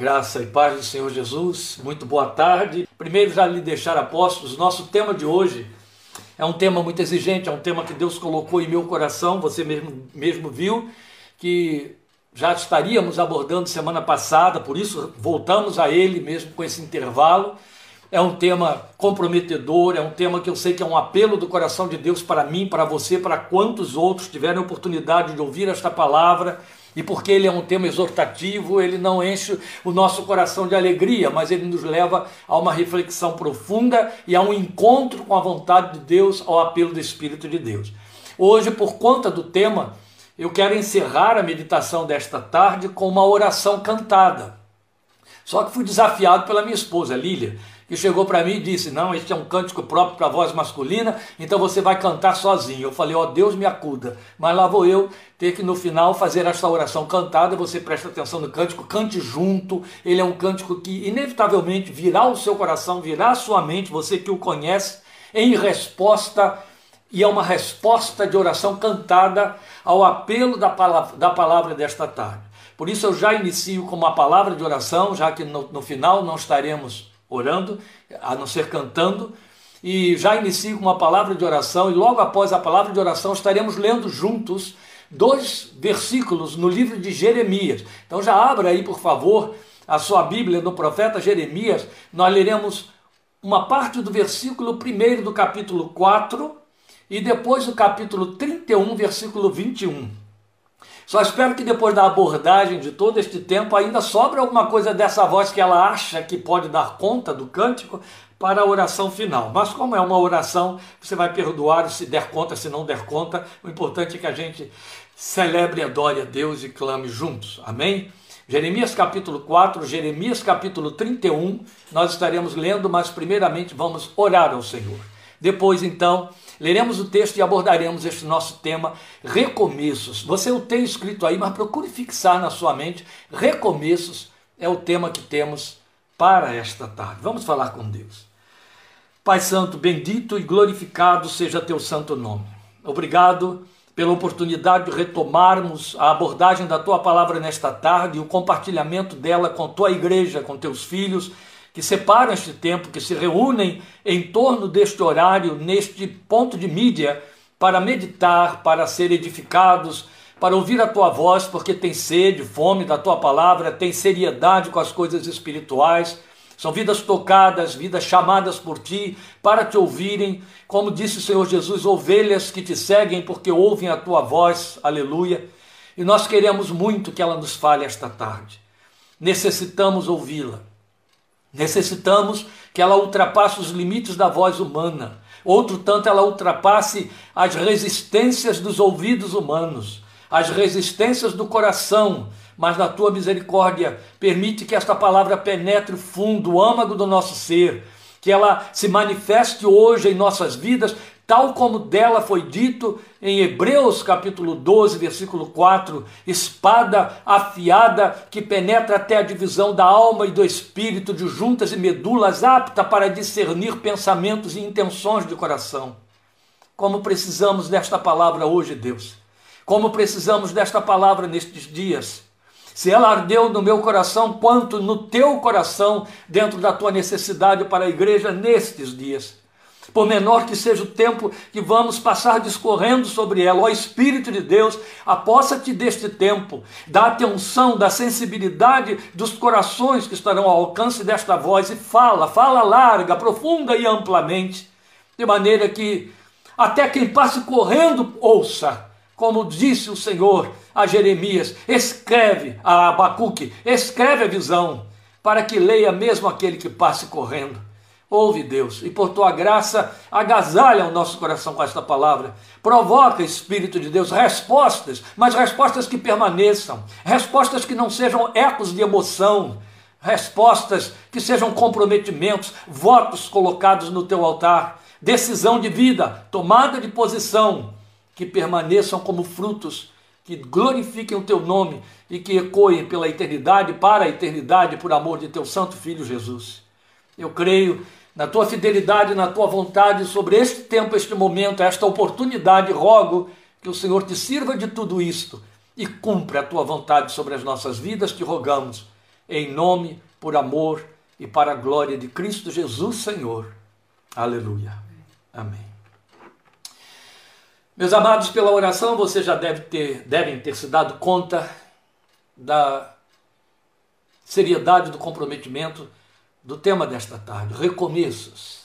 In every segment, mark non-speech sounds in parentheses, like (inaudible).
Graça e paz do Senhor Jesus, muito boa tarde. Primeiro, já lhe deixar apóstolos, nosso tema de hoje é um tema muito exigente, é um tema que Deus colocou em meu coração, você mesmo, mesmo viu, que já estaríamos abordando semana passada, por isso voltamos a ele mesmo com esse intervalo. É um tema comprometedor, é um tema que eu sei que é um apelo do coração de Deus para mim, para você, para quantos outros tiverem oportunidade de ouvir esta palavra e porque ele é um tema exortativo, ele não enche o nosso coração de alegria, mas ele nos leva a uma reflexão profunda e a um encontro com a vontade de Deus, ao apelo do Espírito de Deus. Hoje, por conta do tema, eu quero encerrar a meditação desta tarde com uma oração cantada. Só que fui desafiado pela minha esposa, Lília, que chegou para mim e disse: Não, este é um cântico próprio para a voz masculina, então você vai cantar sozinho. Eu falei: Ó oh, Deus me acuda. Mas lá vou eu ter que no final fazer esta oração cantada. Você presta atenção no cântico, cante junto. Ele é um cântico que inevitavelmente virá o seu coração, virá a sua mente, você que o conhece, em resposta. E é uma resposta de oração cantada ao apelo da palavra, da palavra desta tarde. Por isso eu já inicio com uma palavra de oração, já que no, no final não estaremos orando, a não ser cantando, e já inicio com uma palavra de oração, e logo após a palavra de oração estaremos lendo juntos dois versículos no livro de Jeremias. Então já abra aí, por favor, a sua Bíblia do profeta Jeremias. Nós leremos uma parte do versículo 1 do capítulo 4 e depois do capítulo 31, versículo 21. Só espero que depois da abordagem de todo este tempo ainda sobre alguma coisa dessa voz que ela acha que pode dar conta do cântico para a oração final. Mas como é uma oração, você vai perdoar se der conta, se não der conta. O importante é que a gente celebre adore a Deus e clame juntos. Amém? Jeremias capítulo 4, Jeremias capítulo 31, nós estaremos lendo, mas primeiramente vamos orar ao Senhor. Depois, então, Leremos o texto e abordaremos este nosso tema, recomeços. Você o tem escrito aí, mas procure fixar na sua mente. Recomeços é o tema que temos para esta tarde. Vamos falar com Deus. Pai Santo, bendito e glorificado seja teu santo nome. Obrigado pela oportunidade de retomarmos a abordagem da tua palavra nesta tarde e o compartilhamento dela com tua igreja, com teus filhos que separam este tempo, que se reúnem em torno deste horário, neste ponto de mídia, para meditar, para ser edificados, para ouvir a tua voz, porque tem sede, fome da tua palavra, tem seriedade com as coisas espirituais. São vidas tocadas, vidas chamadas por ti para te ouvirem, como disse o Senhor Jesus, ovelhas que te seguem porque ouvem a tua voz, aleluia. E nós queremos muito que ela nos fale esta tarde. Necessitamos ouvi-la. Necessitamos que ela ultrapasse os limites da voz humana. Outro tanto, ela ultrapasse as resistências dos ouvidos humanos, as resistências do coração, mas na tua misericórdia, permite que esta palavra penetre fundo, o âmago do nosso ser, que ela se manifeste hoje em nossas vidas tal como dela foi dito em Hebreus capítulo 12, versículo 4, espada afiada que penetra até a divisão da alma e do espírito, de juntas e medulas, apta para discernir pensamentos e intenções de coração. Como precisamos desta palavra hoje, Deus. Como precisamos desta palavra nestes dias. Se ela ardeu no meu coração, quanto no teu coração, dentro da tua necessidade para a igreja nestes dias por menor que seja o tempo que vamos passar discorrendo sobre ela. Ó Espírito de Deus, aposta-te deste tempo, da atenção, da sensibilidade dos corações que estarão ao alcance desta voz e fala, fala larga, profunda e amplamente, de maneira que até quem passe correndo ouça, como disse o Senhor a Jeremias, escreve a Abacuque, escreve a visão, para que leia mesmo aquele que passe correndo. Ouve, Deus, e por tua graça agasalha o nosso coração com esta palavra. Provoca, Espírito de Deus, respostas, mas respostas que permaneçam, respostas que não sejam ecos de emoção, respostas que sejam comprometimentos, votos colocados no teu altar, decisão de vida, tomada de posição, que permaneçam como frutos que glorifiquem o teu nome e que ecoem pela eternidade, para a eternidade, por amor de teu santo filho Jesus. Eu creio na tua fidelidade, na tua vontade sobre este tempo, este momento, esta oportunidade, rogo que o Senhor te sirva de tudo isto e cumpra a tua vontade sobre as nossas vidas, te rogamos, em nome, por amor e para a glória de Cristo Jesus, Senhor. Aleluia. Amém. Meus amados, pela oração vocês já deve ter, devem ter se dado conta da seriedade do comprometimento do tema desta tarde, recomeços.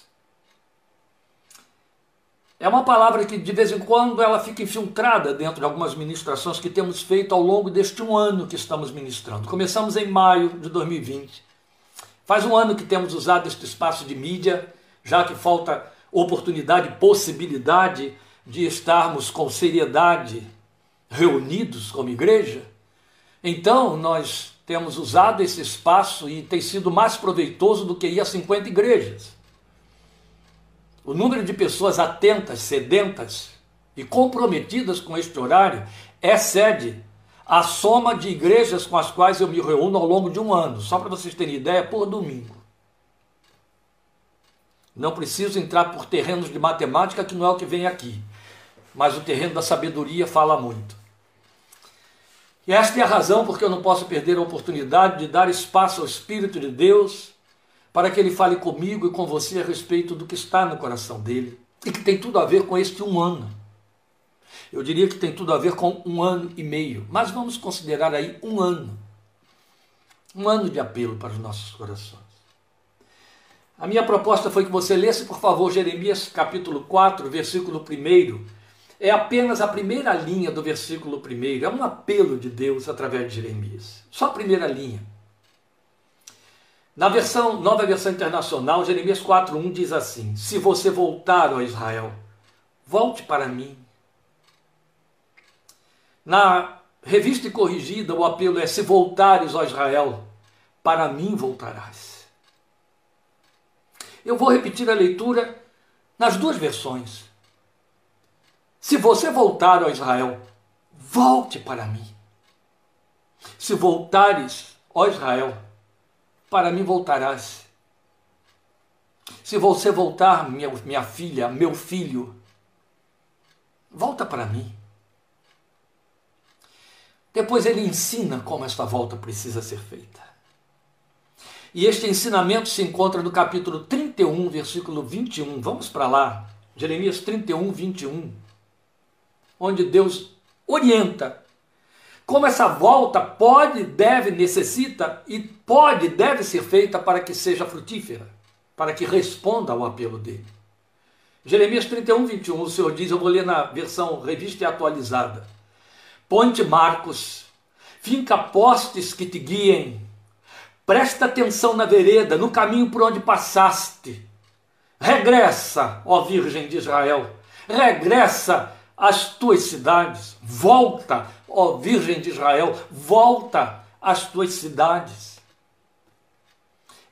É uma palavra que de vez em quando ela fica infiltrada dentro de algumas ministrações que temos feito ao longo deste um ano que estamos ministrando. Começamos em maio de 2020. Faz um ano que temos usado este espaço de mídia, já que falta oportunidade, possibilidade de estarmos com seriedade reunidos como igreja. Então, nós temos usado esse espaço e tem sido mais proveitoso do que ir a 50 igrejas. O número de pessoas atentas, sedentas e comprometidas com este horário excede a soma de igrejas com as quais eu me reúno ao longo de um ano. Só para vocês terem ideia, por domingo. Não preciso entrar por terrenos de matemática, que não é o que vem aqui. Mas o terreno da sabedoria fala muito. E esta é a razão porque eu não posso perder a oportunidade de dar espaço ao Espírito de Deus para que ele fale comigo e com você a respeito do que está no coração dele e que tem tudo a ver com este um ano. Eu diria que tem tudo a ver com um ano e meio, mas vamos considerar aí um ano. Um ano de apelo para os nossos corações. A minha proposta foi que você lesse, por favor, Jeremias capítulo 4, versículo 1. É apenas a primeira linha do versículo 1. É um apelo de Deus através de Jeremias. Só a primeira linha. Na versão, nova versão internacional, Jeremias 4:1 diz assim: Se você voltar, ó Israel, volte para mim. Na revista corrigida, o apelo é: Se voltares, ó Israel, para mim voltarás. Eu vou repetir a leitura nas duas versões. Se você voltar, ó Israel, volte para mim. Se voltares, ó Israel, para mim voltarás. Se você voltar, minha, minha filha, meu filho, volta para mim. Depois ele ensina como esta volta precisa ser feita. E este ensinamento se encontra no capítulo 31, versículo 21. Vamos para lá. Jeremias 31, 21. Onde Deus orienta como essa volta pode, deve, necessita e pode, deve ser feita para que seja frutífera, para que responda ao apelo dele. Jeremias 31, 21, o Senhor diz, eu vou ler na versão revista e atualizada. Ponte Marcos, finca postes que te guiem, presta atenção na vereda, no caminho por onde passaste. Regressa, ó Virgem de Israel, regressa às tuas cidades, volta ó Virgem de Israel, volta às tuas cidades.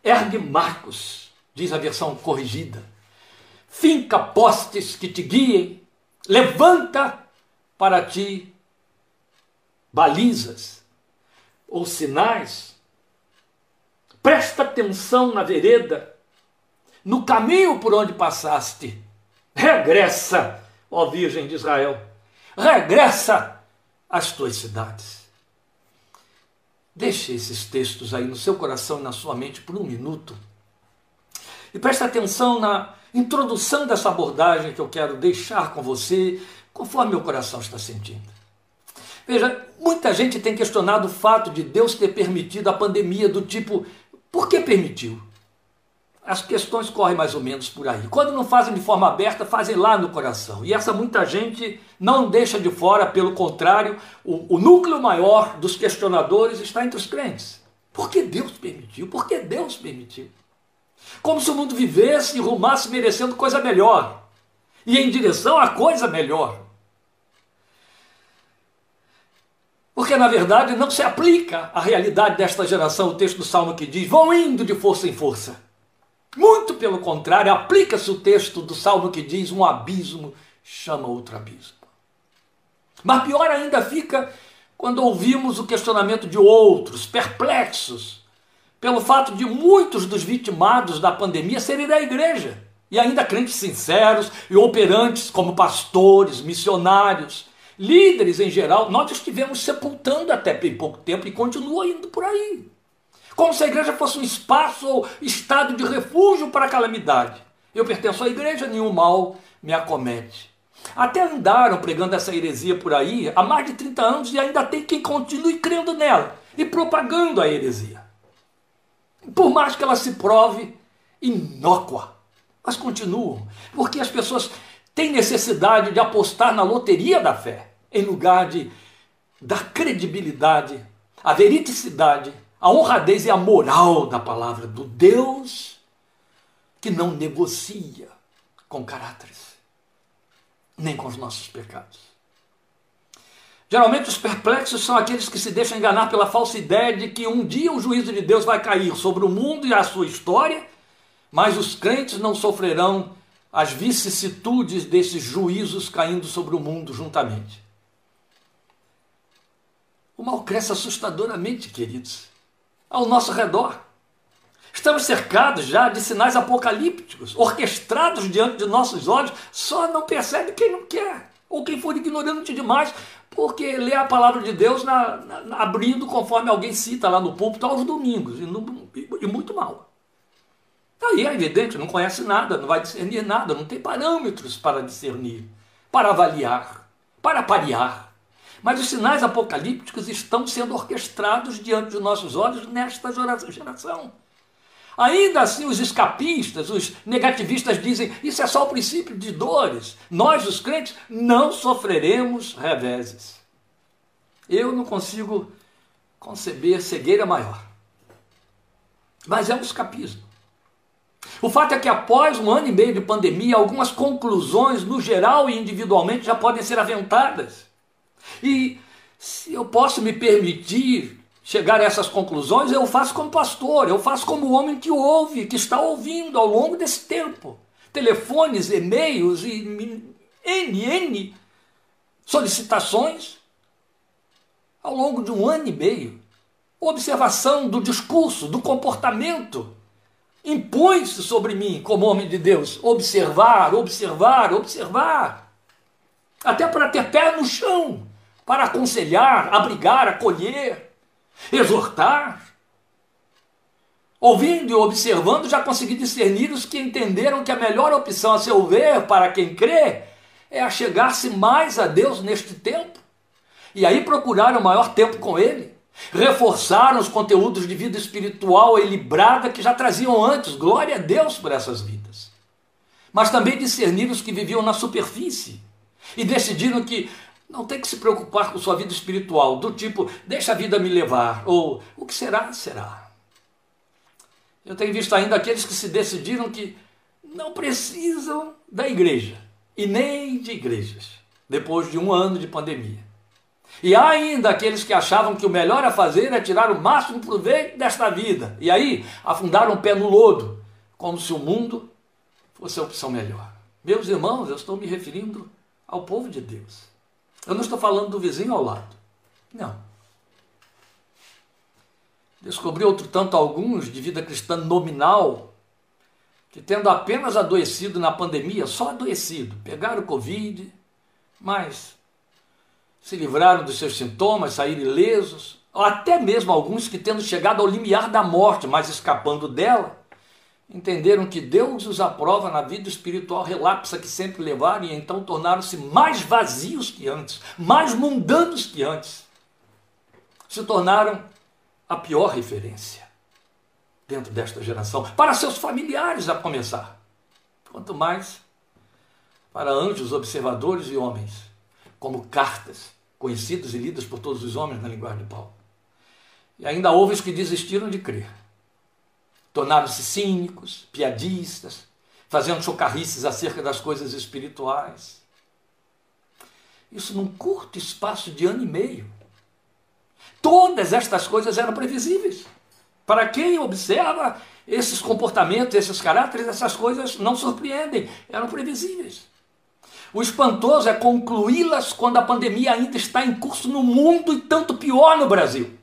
Ergue marcos, diz a versão corrigida. Finca postes que te guiem, levanta para ti balizas ou sinais. Presta atenção na vereda, no caminho por onde passaste. Regressa, ó Virgem de Israel. Regressa as tuas cidades. Deixe esses textos aí no seu coração e na sua mente por um minuto. E preste atenção na introdução dessa abordagem que eu quero deixar com você, conforme meu coração está sentindo. Veja, muita gente tem questionado o fato de Deus ter permitido a pandemia do tipo, por que permitiu? As questões correm mais ou menos por aí. Quando não fazem de forma aberta, fazem lá no coração. E essa muita gente não deixa de fora, pelo contrário, o, o núcleo maior dos questionadores está entre os crentes. Por que Deus permitiu? Por que Deus permitiu? Como se o mundo vivesse e rumasse merecendo coisa melhor. E em direção a coisa melhor. Porque, na verdade, não se aplica à realidade desta geração o texto do Salmo que diz: vão indo de força em força. Muito pelo contrário, aplica-se o texto do Salmo que diz: um abismo chama outro abismo. Mas pior ainda fica quando ouvimos o questionamento de outros, perplexos, pelo fato de muitos dos vitimados da pandemia serem da igreja, e ainda crentes sinceros e operantes como pastores, missionários, líderes em geral, nós estivemos sepultando até bem pouco tempo e continua indo por aí. Como se a igreja fosse um espaço ou estado de refúgio para a calamidade. Eu pertenço à igreja, nenhum mal me acomete. Até andaram pregando essa heresia por aí há mais de 30 anos e ainda tem quem continue crendo nela e propagando a heresia. Por mais que ela se prove inócua, mas continuam, porque as pessoas têm necessidade de apostar na loteria da fé, em lugar de dar credibilidade, a veriticidade, a honradez e a moral da palavra do Deus que não negocia com caráteres, nem com os nossos pecados. Geralmente os perplexos são aqueles que se deixam enganar pela falsa ideia de que um dia o juízo de Deus vai cair sobre o mundo e a sua história, mas os crentes não sofrerão as vicissitudes desses juízos caindo sobre o mundo juntamente. O mal cresce assustadoramente, queridos, ao nosso redor. Estamos cercados já de sinais apocalípticos, orquestrados diante de nossos olhos, só não percebe quem não quer, ou quem for ignorante demais, porque lê a palavra de Deus na, na, abrindo conforme alguém cita lá no púlpito aos domingos, e, no, e, e muito mal. Aí é evidente, não conhece nada, não vai discernir nada, não tem parâmetros para discernir, para avaliar, para parear. Mas os sinais apocalípticos estão sendo orquestrados diante de nossos olhos nesta geração. Ainda assim, os escapistas, os negativistas dizem: isso é só o princípio de dores. Nós, os crentes, não sofreremos reveses. Eu não consigo conceber cegueira maior. Mas é um escapismo. O fato é que após um ano e meio de pandemia, algumas conclusões, no geral e individualmente, já podem ser aventadas. E se eu posso me permitir chegar a essas conclusões, eu faço como pastor, eu faço como homem que ouve, que está ouvindo ao longo desse tempo. Telefones, e-mails e NN solicitações ao longo de um ano e meio. Observação do discurso, do comportamento. Impõe-se sobre mim, como homem de Deus, observar, observar, observar. Até para ter pé no chão, para aconselhar, abrigar, acolher exortar. Ouvindo e observando, já consegui discernir os que entenderam que a melhor opção, a seu ver, para quem crê, é achegar-se mais a Deus neste tempo. E aí procuraram maior tempo com Ele. Reforçaram os conteúdos de vida espiritual equilibrada que já traziam antes. Glória a Deus por essas vidas. Mas também discerniram os que viviam na superfície e decidiram que não tem que se preocupar com sua vida espiritual, do tipo, deixa a vida me levar, ou o que será, será. Eu tenho visto ainda aqueles que se decidiram que não precisam da igreja e nem de igrejas, depois de um ano de pandemia. E há ainda aqueles que achavam que o melhor a fazer é tirar o máximo proveito desta vida, e aí afundaram o pé no lodo, como se o mundo fosse a opção melhor. Meus irmãos, eu estou me referindo ao povo de Deus. Eu não estou falando do vizinho ao lado. Não. Descobri outro tanto alguns de vida cristã nominal que, tendo apenas adoecido na pandemia, só adoecido, pegaram o Covid, mas se livraram dos seus sintomas, saíram ilesos, ou até mesmo alguns que, tendo chegado ao limiar da morte, mas escapando dela, entenderam que Deus os aprova na vida espiritual relapsa que sempre levaram e então tornaram-se mais vazios que antes, mais mundanos que antes. Se tornaram a pior referência dentro desta geração, para seus familiares a começar. Quanto mais para anjos, observadores e homens, como cartas conhecidas e lidas por todos os homens na linguagem de Paulo. E ainda houve os que desistiram de crer tornaram-se cínicos, piadistas, fazendo chocarrices acerca das coisas espirituais. Isso num curto espaço de ano e meio. Todas estas coisas eram previsíveis. Para quem observa esses comportamentos, esses caráteres, essas coisas não surpreendem, eram previsíveis. O espantoso é concluí-las quando a pandemia ainda está em curso no mundo e tanto pior no Brasil.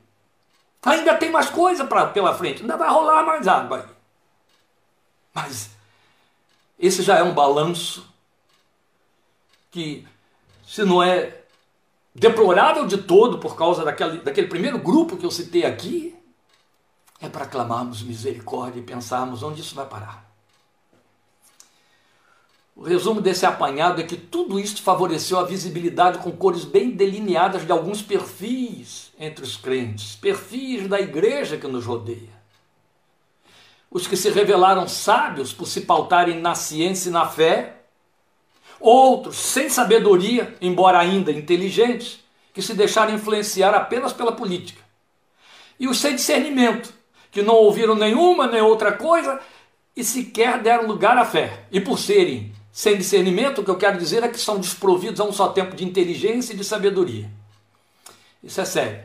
Ainda tem mais coisa pra, pela frente, ainda vai rolar mais água aí. Mas esse já é um balanço que, se não é deplorável de todo por causa daquele, daquele primeiro grupo que eu citei aqui, é para clamarmos misericórdia e pensarmos onde isso vai parar. O resumo desse apanhado é que tudo isso favoreceu a visibilidade com cores bem delineadas de alguns perfis entre os crentes, perfis da igreja que nos rodeia. Os que se revelaram sábios por se pautarem na ciência e na fé, outros sem sabedoria, embora ainda inteligentes, que se deixaram influenciar apenas pela política, e os sem discernimento, que não ouviram nenhuma nem outra coisa e sequer deram lugar à fé, e por serem sem discernimento, o que eu quero dizer é que são desprovidos a um só tempo de inteligência e de sabedoria. Isso é sério.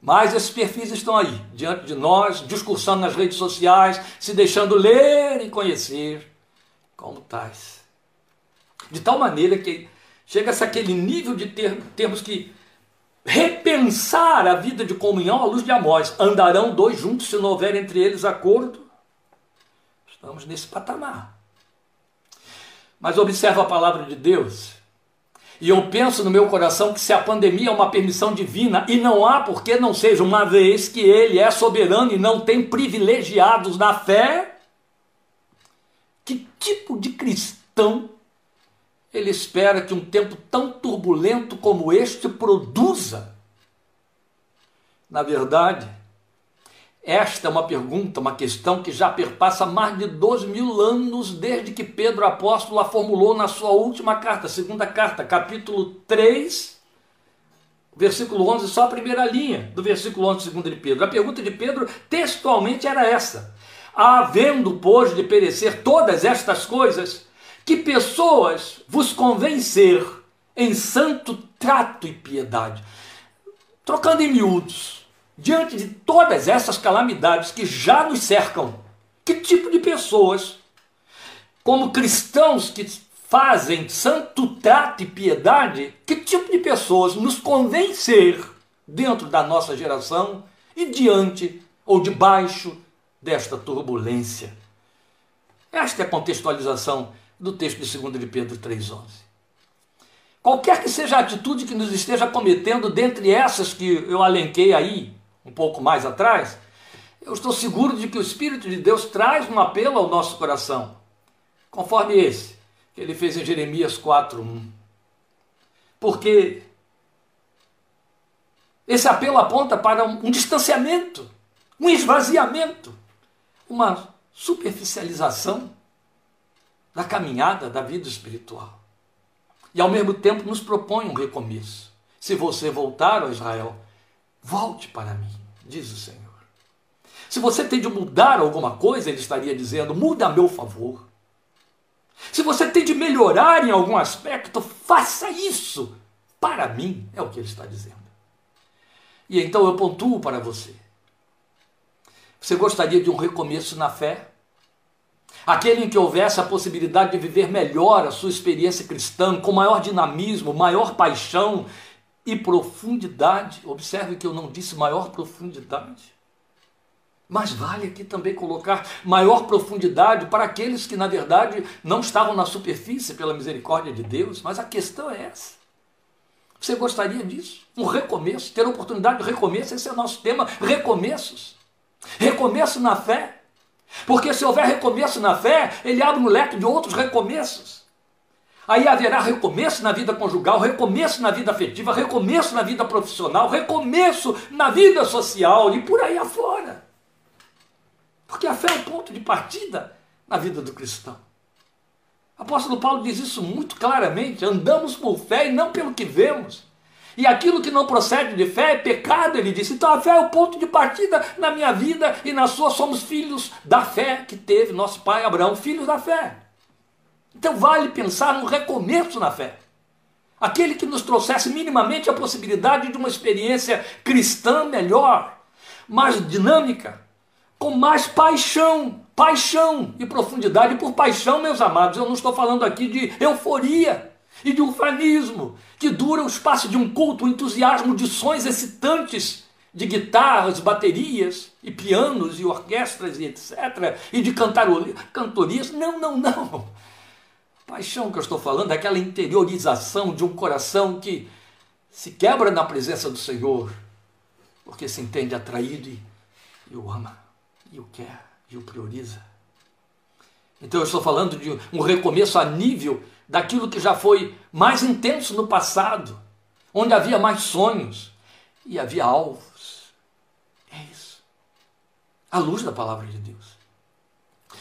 Mas esses perfis estão aí, diante de nós, discursando nas redes sociais, se deixando ler e conhecer como tais. De tal maneira que chega-se àquele nível de ter, termos que repensar a vida de comunhão à luz de Amós. Andarão dois juntos se não houver entre eles acordo? Estamos nesse patamar. Mas observa a palavra de Deus. E eu penso no meu coração que se a pandemia é uma permissão divina, e não há por que não seja, uma vez que Ele é soberano e não tem privilegiados na fé, que tipo de cristão ele espera que um tempo tão turbulento como este produza? Na verdade, esta é uma pergunta, uma questão que já perpassa mais de dois mil anos desde que Pedro apóstolo a formulou na sua última carta, segunda carta, capítulo 3, versículo 11, só a primeira linha do versículo 11, segundo de Pedro. A pergunta de Pedro textualmente era essa: Havendo, pois, de perecer todas estas coisas, que pessoas vos convencer em santo trato e piedade? Trocando em miúdos diante de todas essas calamidades que já nos cercam, que tipo de pessoas, como cristãos que fazem santo trato e piedade, que tipo de pessoas nos convencer dentro da nossa geração e diante ou debaixo desta turbulência? Esta é a contextualização do texto de 2 de Pedro 3,11. Qualquer que seja a atitude que nos esteja cometendo, dentre essas que eu alenquei aí, um pouco mais atrás, eu estou seguro de que o Espírito de Deus traz um apelo ao nosso coração, conforme esse que ele fez em Jeremias 4:1. Porque esse apelo aponta para um, distanciamento, um esvaziamento, uma superficialização da caminhada da vida espiritual. E ao mesmo tempo nos propõe um recomeço. Se você voltar, ó Israel, Volte para mim, diz o Senhor. Se você tem de mudar alguma coisa, ele estaria dizendo: muda a meu favor. Se você tem de melhorar em algum aspecto, faça isso para mim, é o que ele está dizendo. E então eu pontuo para você. Você gostaria de um recomeço na fé? Aquele em que houvesse a possibilidade de viver melhor a sua experiência cristã, com maior dinamismo, maior paixão e profundidade. Observe que eu não disse maior profundidade. Mas vale aqui também colocar maior profundidade para aqueles que, na verdade, não estavam na superfície pela misericórdia de Deus. Mas a questão é essa. Você gostaria disso? Um recomeço, ter oportunidade de recomeço, esse é o nosso tema: recomeços. Recomeço na fé. Porque se houver recomeço na fé, ele abre um leque de outros recomeços. Aí haverá recomeço na vida conjugal, recomeço na vida afetiva, recomeço na vida profissional, recomeço na vida social e por aí afora. Porque a fé é o ponto de partida na vida do cristão. Apóstolo Paulo diz isso muito claramente: andamos por fé e não pelo que vemos. E aquilo que não procede de fé é pecado, ele disse. Então a fé é o ponto de partida na minha vida e na sua. Somos filhos da fé que teve nosso pai Abraão, filhos da fé. Então vale pensar num recomeço na fé. Aquele que nos trouxesse minimamente a possibilidade de uma experiência cristã melhor, mais dinâmica, com mais paixão, paixão e profundidade. Por paixão, meus amados, eu não estou falando aqui de euforia e de ufanismo, que dura o espaço de um culto, um entusiasmo de sons excitantes de guitarras, baterias e pianos e orquestras e etc. e de cantorias. Não, não, não. Paixão que eu estou falando é aquela interiorização de um coração que se quebra na presença do Senhor, porque se entende atraído e, e o ama, e o quer, e o prioriza. Então eu estou falando de um recomeço a nível daquilo que já foi mais intenso no passado, onde havia mais sonhos e havia alvos. É isso. A luz da palavra de Deus.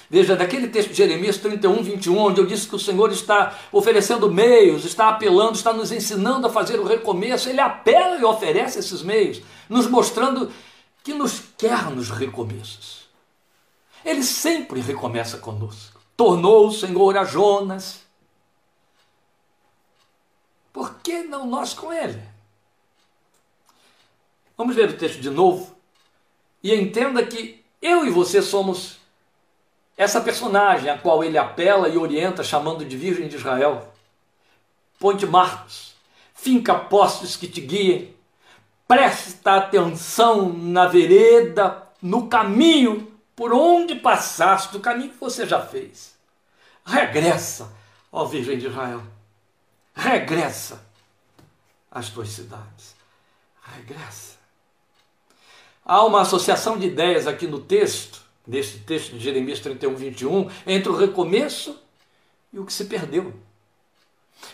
Veja, daquele texto de Jeremias 31, 21, onde eu disse que o Senhor está oferecendo meios, está apelando, está nos ensinando a fazer o recomeço, ele apela e oferece esses meios, nos mostrando que nos quer nos recomeços. Ele sempre recomeça conosco. Tornou o Senhor a Jonas. Por que não nós com ele? Vamos ver o texto de novo e entenda que eu e você somos essa personagem a qual ele apela e orienta, chamando de Virgem de Israel. Ponte Marcos, finca postes que te guiem, presta atenção na vereda, no caminho por onde passaste, do caminho que você já fez. Regressa, ó Virgem de Israel, regressa às tuas cidades. Regressa. Há uma associação de ideias aqui no texto neste texto de Jeremias 31, 21, entre o recomeço e o que se perdeu.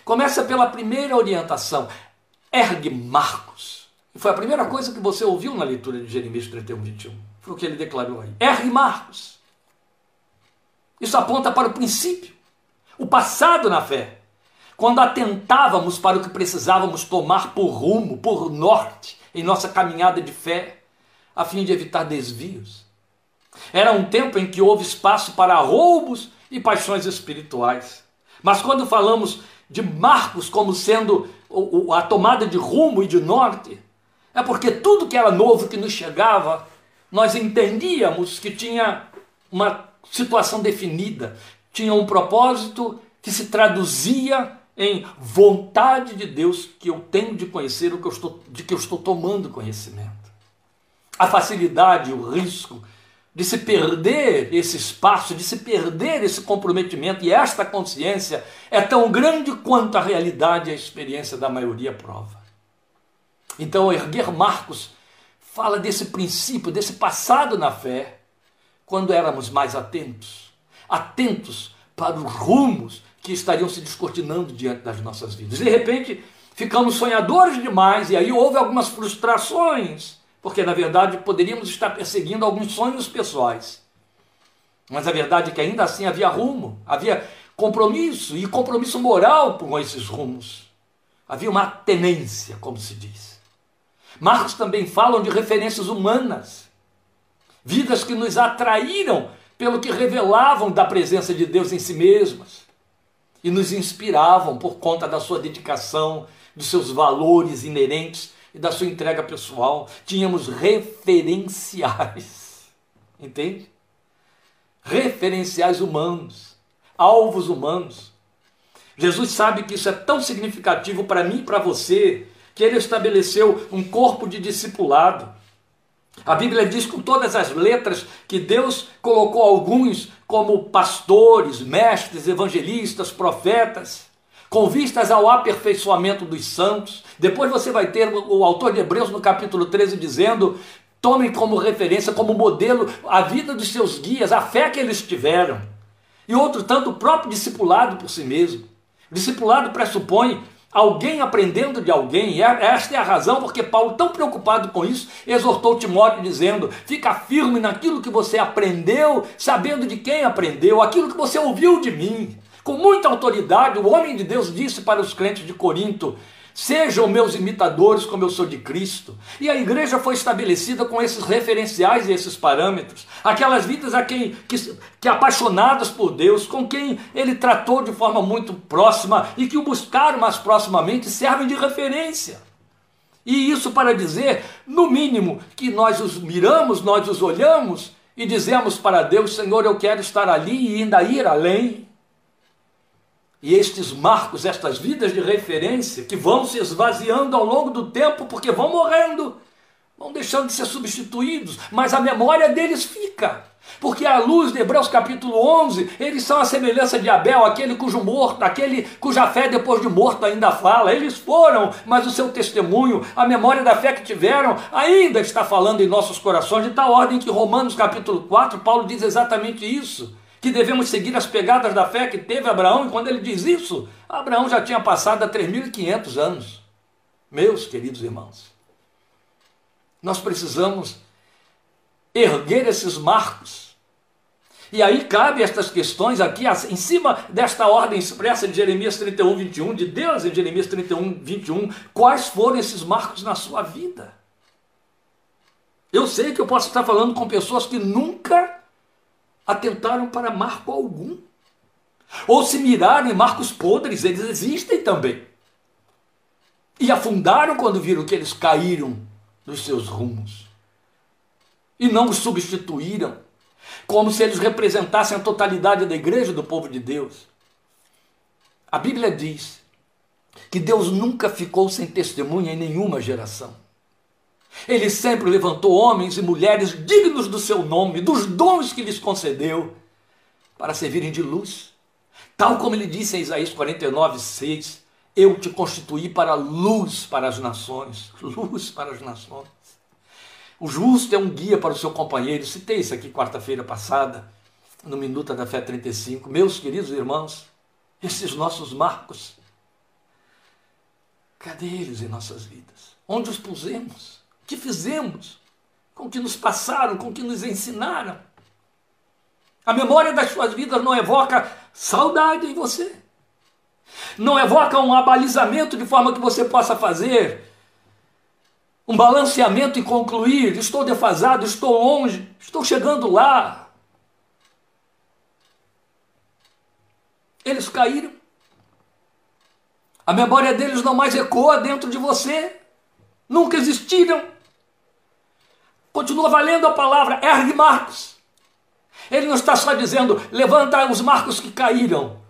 Começa pela primeira orientação, ergue Marcos. Foi a primeira coisa que você ouviu na leitura de Jeremias 31, 21. Foi o que ele declarou aí. Ergue Marcos. Isso aponta para o princípio, o passado na fé. Quando atentávamos para o que precisávamos tomar por rumo, por norte, em nossa caminhada de fé, a fim de evitar desvios. Era um tempo em que houve espaço para roubos e paixões espirituais. Mas quando falamos de Marcos como sendo a tomada de rumo e de norte, é porque tudo que era novo que nos chegava, nós entendíamos que tinha uma situação definida, tinha um propósito que se traduzia em vontade de Deus que eu tenho de conhecer o que eu estou, de que eu estou tomando conhecimento. A facilidade, o risco, de se perder esse espaço, de se perder esse comprometimento, e esta consciência é tão grande quanto a realidade e a experiência da maioria prova. Então, erguer Marcos fala desse princípio, desse passado na fé, quando éramos mais atentos, atentos para os rumos que estariam se descortinando diante das nossas vidas. De repente, ficamos sonhadores demais, e aí houve algumas frustrações porque na verdade poderíamos estar perseguindo alguns sonhos pessoais. Mas a verdade é que ainda assim havia rumo, havia compromisso e compromisso moral com esses rumos. Havia uma tenência, como se diz. Marcos também falam de referências humanas, vidas que nos atraíram pelo que revelavam da presença de Deus em si mesmas e nos inspiravam por conta da sua dedicação, dos seus valores inerentes e da sua entrega pessoal. Tínhamos referenciais. Entende? Referenciais humanos, alvos humanos. Jesus sabe que isso é tão significativo para mim e para você, que ele estabeleceu um corpo de discipulado. A Bíblia diz com todas as letras que Deus colocou alguns como pastores, mestres, evangelistas, profetas com vistas ao aperfeiçoamento dos santos. Depois você vai ter o autor de Hebreus no capítulo 13 dizendo: tomem como referência, como modelo, a vida dos seus guias, a fé que eles tiveram. E outro tanto, o próprio discipulado por si mesmo. O discipulado pressupõe alguém aprendendo de alguém, e é, esta é a razão porque Paulo, tão preocupado com isso, exortou Timóteo dizendo: fica firme naquilo que você aprendeu, sabendo de quem aprendeu, aquilo que você ouviu de mim. Com muita autoridade, o homem de Deus disse para os crentes de Corinto: Sejam meus imitadores como eu sou de Cristo. E a igreja foi estabelecida com esses referenciais e esses parâmetros. Aquelas vidas a quem que, que apaixonadas por Deus, com quem ele tratou de forma muito próxima e que o buscaram mais proximamente, servem de referência. E isso para dizer, no mínimo, que nós os miramos, nós os olhamos e dizemos para Deus: Senhor, eu quero estar ali e ainda ir além. E estes marcos, estas vidas de referência, que vão se esvaziando ao longo do tempo, porque vão morrendo, vão deixando de ser substituídos, mas a memória deles fica. Porque à luz de Hebreus capítulo 11, eles são a semelhança de Abel, aquele cujo morto, aquele cuja fé depois de morto ainda fala. Eles foram, mas o seu testemunho, a memória da fé que tiveram, ainda está falando em nossos corações, de tal ordem que Romanos capítulo 4, Paulo diz exatamente isso. Que devemos seguir as pegadas da fé que teve Abraão, e quando ele diz isso, Abraão já tinha passado há 3.500 anos. Meus queridos irmãos, nós precisamos erguer esses marcos. E aí cabe estas questões aqui, em cima desta ordem expressa de Jeremias 31, 21, de Deus em Jeremias 31, 21, quais foram esses marcos na sua vida? Eu sei que eu posso estar falando com pessoas que nunca atentaram para marco algum. Ou se mirarem em marcos podres, eles existem também. E afundaram quando viram que eles caíram dos seus rumos e não os substituíram, como se eles representassem a totalidade da igreja do povo de Deus. A Bíblia diz que Deus nunca ficou sem testemunha em nenhuma geração. Ele sempre levantou homens e mulheres dignos do seu nome, dos dons que lhes concedeu, para servirem de luz. Tal como ele disse em Isaías 49, 6, eu te constituí para luz para as nações, (laughs) luz para as nações. O justo é um guia para o seu companheiro. Citei isso aqui quarta-feira passada, no Minuta da Fé 35. Meus queridos irmãos, esses nossos marcos, cadê eles em nossas vidas? Onde os pusemos? Que fizemos? Com o que nos passaram? Com o que nos ensinaram? A memória das suas vidas não evoca saudade em você. Não evoca um abalizamento de forma que você possa fazer um balanceamento e concluir: estou defasado, estou longe, estou chegando lá. Eles caíram. A memória deles não mais ecoa dentro de você. Nunca existiram. Continua valendo a palavra, ergue marcos. Ele não está só dizendo, levanta os marcos que caíram.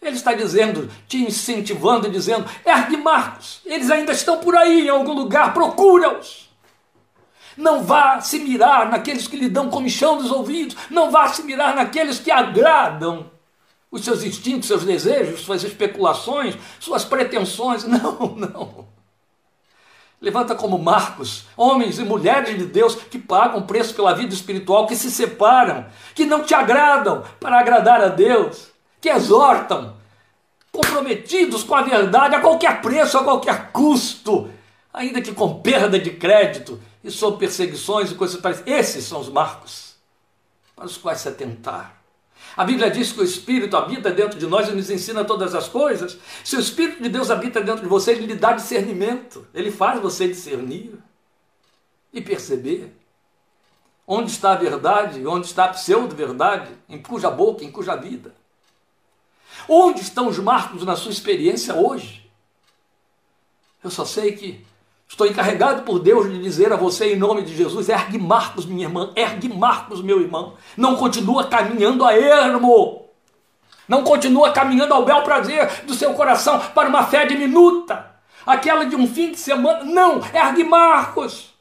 Ele está dizendo, te incentivando, dizendo: ergue Marcos, eles ainda estão por aí em algum lugar, procura-os. Não vá se mirar naqueles que lhe dão comichão dos ouvidos, não vá se mirar naqueles que agradam os seus instintos, seus desejos, suas especulações, suas pretensões. (laughs) Não, não. Levanta como Marcos, homens e mulheres de Deus que pagam preço pela vida espiritual, que se separam, que não te agradam para agradar a Deus que exortam, comprometidos com a verdade a qualquer preço, a qualquer custo, ainda que com perda de crédito e sob perseguições e coisas parecidas. Esses são os marcos para os quais se atentar. A Bíblia diz que o Espírito habita dentro de nós e nos ensina todas as coisas. Se o Espírito de Deus habita dentro de você, ele lhe dá discernimento. Ele faz você discernir e perceber onde está a verdade, onde está a pseudo-verdade, em cuja boca, em cuja vida. Onde estão os marcos na sua experiência hoje? Eu só sei que estou encarregado por Deus de dizer a você, em nome de Jesus: ergue marcos, minha irmã, ergue marcos, meu irmão. Não continua caminhando a ermo. Não continua caminhando ao bel prazer do seu coração para uma fé diminuta, aquela de um fim de semana. Não, ergue marcos.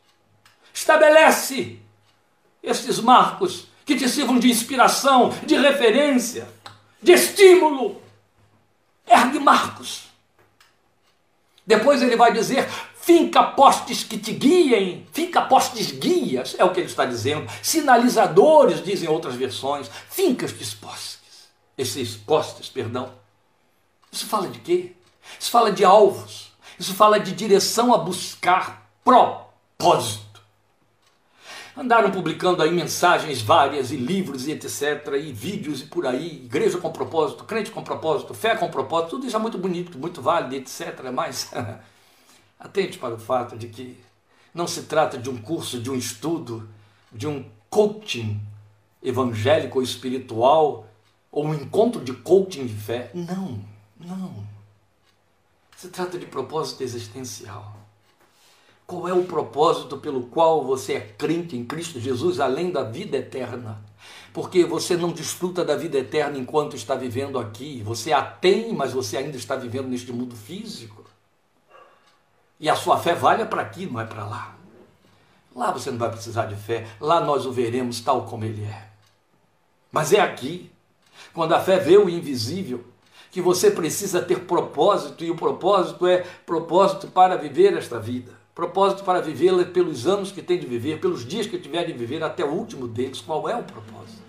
Estabelece estes marcos que te sirvam de inspiração, de referência de estímulo. Ergue Marcos. Depois ele vai dizer: finca postes que te guiem, finca postes guias, é o que ele está dizendo. Sinalizadores, dizem outras versões. Finca estes postes, esses postes, perdão. Isso fala de quê? Isso fala de alvos. Isso fala de direção a buscar propósito. Andaram publicando aí mensagens várias e livros e etc, e vídeos e por aí, igreja com propósito, crente com propósito, fé com propósito, tudo isso é muito bonito, muito válido, etc, mas (laughs) atente para o fato de que não se trata de um curso, de um estudo, de um coaching evangélico ou espiritual, ou um encontro de coaching de fé. Não, não. Se trata de propósito existencial. Qual é o propósito pelo qual você é crente em Cristo Jesus além da vida eterna? Porque você não desfruta da vida eterna enquanto está vivendo aqui. Você a tem, mas você ainda está vivendo neste mundo físico. E a sua fé vale para aqui, não é para lá. Lá você não vai precisar de fé, lá nós o veremos tal como ele é. Mas é aqui, quando a fé vê o invisível, que você precisa ter propósito, e o propósito é propósito para viver esta vida. Propósito para vivê-la pelos anos que tem de viver, pelos dias que tiver de viver, até o último deles. Qual é o propósito?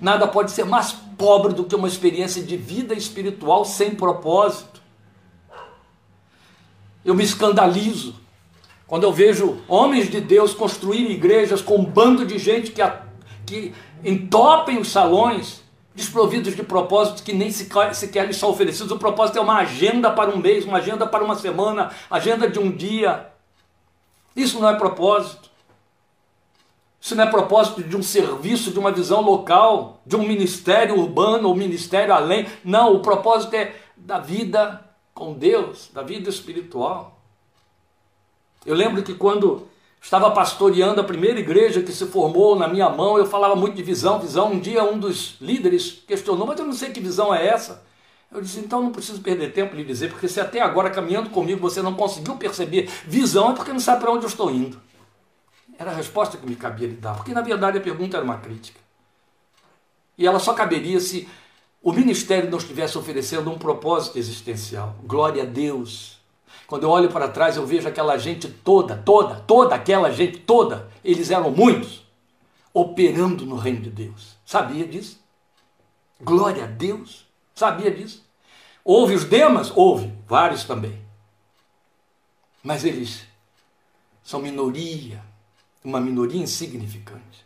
Nada pode ser mais pobre do que uma experiência de vida espiritual sem propósito. Eu me escandalizo quando eu vejo homens de Deus construírem igrejas com um bando de gente que, que entopem os salões desprovidos de propósitos que nem sequer, sequer lhes são oferecidos. O propósito é uma agenda para um mês, uma agenda para uma semana, agenda de um dia. Isso não é propósito. Isso não é propósito de um serviço, de uma visão local, de um ministério urbano ou ministério além. Não, o propósito é da vida com Deus, da vida espiritual. Eu lembro que quando Estava pastoreando a primeira igreja que se formou na minha mão. Eu falava muito de visão, visão. Um dia um dos líderes questionou, mas eu não sei que visão é essa. Eu disse, então não preciso perder tempo lhe dizer, porque se até agora caminhando comigo você não conseguiu perceber visão, é porque não sabe para onde eu estou indo. Era a resposta que me cabia lhe dar, porque na verdade a pergunta era uma crítica. E ela só caberia se o ministério não estivesse oferecendo um propósito existencial. Glória a Deus quando eu olho para trás, eu vejo aquela gente toda, toda, toda aquela gente toda, eles eram muitos, operando no reino de Deus. Sabia disso? Glória a Deus. Sabia disso? Houve os demas? Houve, vários também. Mas eles são minoria, uma minoria insignificante.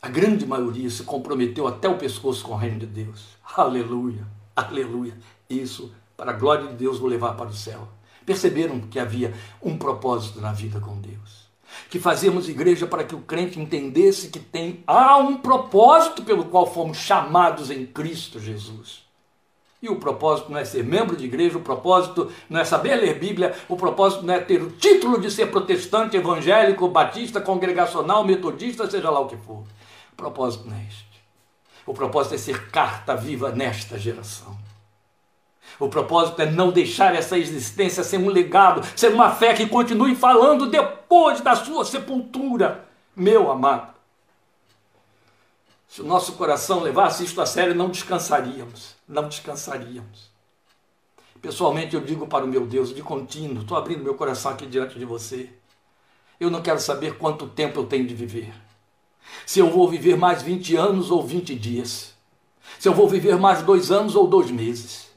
A grande maioria se comprometeu até o pescoço com o reino de Deus. Aleluia, aleluia. Isso para a glória de Deus, vou levar para o céu. Perceberam que havia um propósito na vida com Deus. Que fazíamos igreja para que o crente entendesse que tem há um propósito pelo qual fomos chamados em Cristo Jesus. E o propósito não é ser membro de igreja, o propósito não é saber ler Bíblia, o propósito não é ter o título de ser protestante, evangélico, batista, congregacional, metodista, seja lá o que for. Propósito não é este. O propósito é ser carta viva nesta geração. O propósito é não deixar essa existência ser um legado, ser uma fé que continue falando depois da sua sepultura, meu amado. Se o nosso coração levasse isto a sério, não descansaríamos, não descansaríamos. Pessoalmente, eu digo para o meu Deus, de contínuo, estou abrindo meu coração aqui diante de você. Eu não quero saber quanto tempo eu tenho de viver. Se eu vou viver mais 20 anos ou 20 dias. Se eu vou viver mais dois anos ou dois meses.